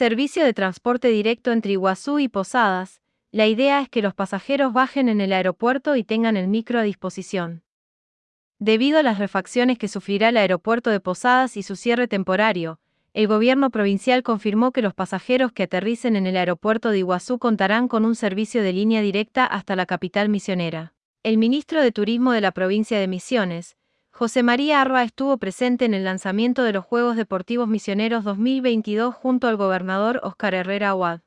Servicio de transporte directo entre Iguazú y Posadas. La idea es que los pasajeros bajen en el aeropuerto y tengan el micro a disposición. Debido a las refacciones que sufrirá el aeropuerto de Posadas y su cierre temporario, el gobierno provincial confirmó que los pasajeros que aterricen en el aeropuerto de Iguazú contarán con un servicio de línea directa hasta la capital misionera. El ministro de Turismo de la provincia de Misiones, José María Arba estuvo presente en el lanzamiento de los Juegos Deportivos Misioneros 2022 junto al gobernador Oscar Herrera Aguad.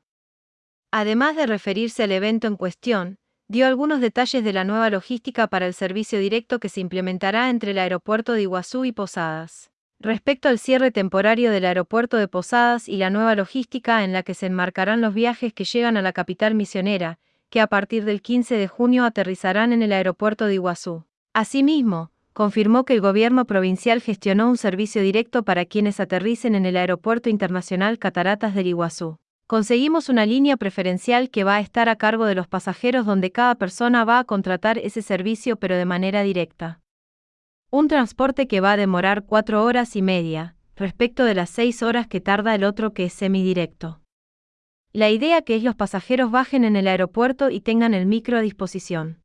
Además de referirse al evento en cuestión, dio algunos detalles de la nueva logística para el servicio directo que se implementará entre el aeropuerto de Iguazú y Posadas. Respecto al cierre temporario del aeropuerto de Posadas y la nueva logística en la que se enmarcarán los viajes que llegan a la capital misionera, que a partir del 15 de junio aterrizarán en el aeropuerto de Iguazú. Asimismo, confirmó que el gobierno provincial gestionó un servicio directo para quienes aterricen en el Aeropuerto Internacional Cataratas del Iguazú. Conseguimos una línea preferencial que va a estar a cargo de los pasajeros donde cada persona va a contratar ese servicio pero de manera directa. Un transporte que va a demorar cuatro horas y media, respecto de las seis horas que tarda el otro que es semidirecto. La idea que es los pasajeros bajen en el aeropuerto y tengan el micro a disposición.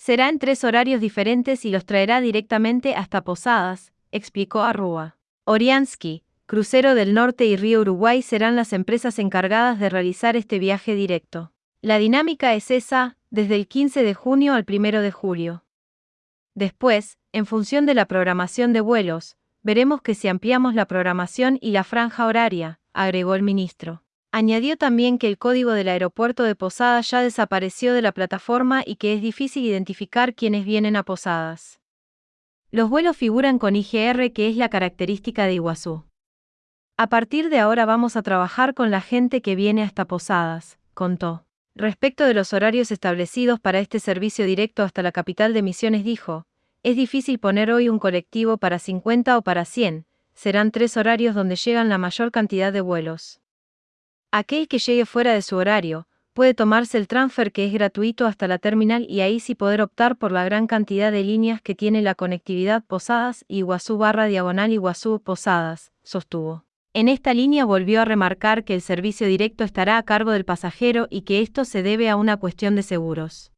Será en tres horarios diferentes y los traerá directamente hasta Posadas, explicó Arrua. Oriansky, Crucero del Norte y Río Uruguay serán las empresas encargadas de realizar este viaje directo. La dinámica es esa, desde el 15 de junio al 1 de julio. Después, en función de la programación de vuelos, veremos que si ampliamos la programación y la franja horaria, agregó el ministro. Añadió también que el código del aeropuerto de Posadas ya desapareció de la plataforma y que es difícil identificar quienes vienen a Posadas. Los vuelos figuran con IGR que es la característica de Iguazú. A partir de ahora vamos a trabajar con la gente que viene hasta Posadas, contó. Respecto de los horarios establecidos para este servicio directo hasta la capital de Misiones dijo, es difícil poner hoy un colectivo para 50 o para 100, serán tres horarios donde llegan la mayor cantidad de vuelos. Aquel que llegue fuera de su horario, puede tomarse el transfer que es gratuito hasta la terminal y ahí sí poder optar por la gran cantidad de líneas que tiene la conectividad Posadas y Iguazú barra diagonal Iguazú Posadas, sostuvo. En esta línea volvió a remarcar que el servicio directo estará a cargo del pasajero y que esto se debe a una cuestión de seguros.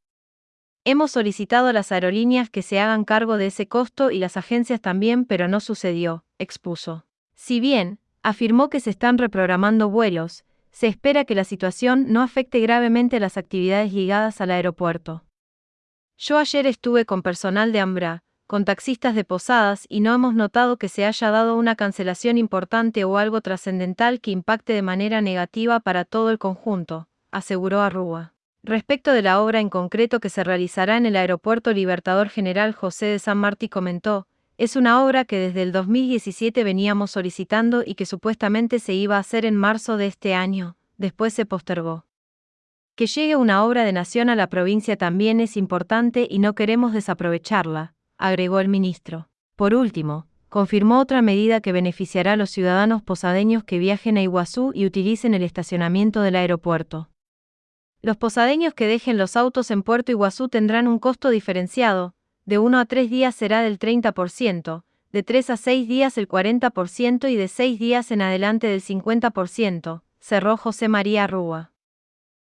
Hemos solicitado a las aerolíneas que se hagan cargo de ese costo y las agencias también, pero no sucedió, expuso. Si bien, afirmó que se están reprogramando vuelos, se espera que la situación no afecte gravemente las actividades ligadas al aeropuerto. Yo ayer estuve con personal de Ambra, con taxistas de Posadas y no hemos notado que se haya dado una cancelación importante o algo trascendental que impacte de manera negativa para todo el conjunto, aseguró Arrúa. Respecto de la obra en concreto que se realizará en el Aeropuerto Libertador General José de San Martí comentó, es una obra que desde el 2017 veníamos solicitando y que supuestamente se iba a hacer en marzo de este año, después se postergó. Que llegue una obra de nación a la provincia también es importante y no queremos desaprovecharla, agregó el ministro. Por último, confirmó otra medida que beneficiará a los ciudadanos posadeños que viajen a Iguazú y utilicen el estacionamiento del aeropuerto. Los posadeños que dejen los autos en Puerto Iguazú tendrán un costo diferenciado, de 1 a 3 días será del 30%, de 3 a 6 días el 40% y de 6 días en adelante del 50%, cerró José María Rúa.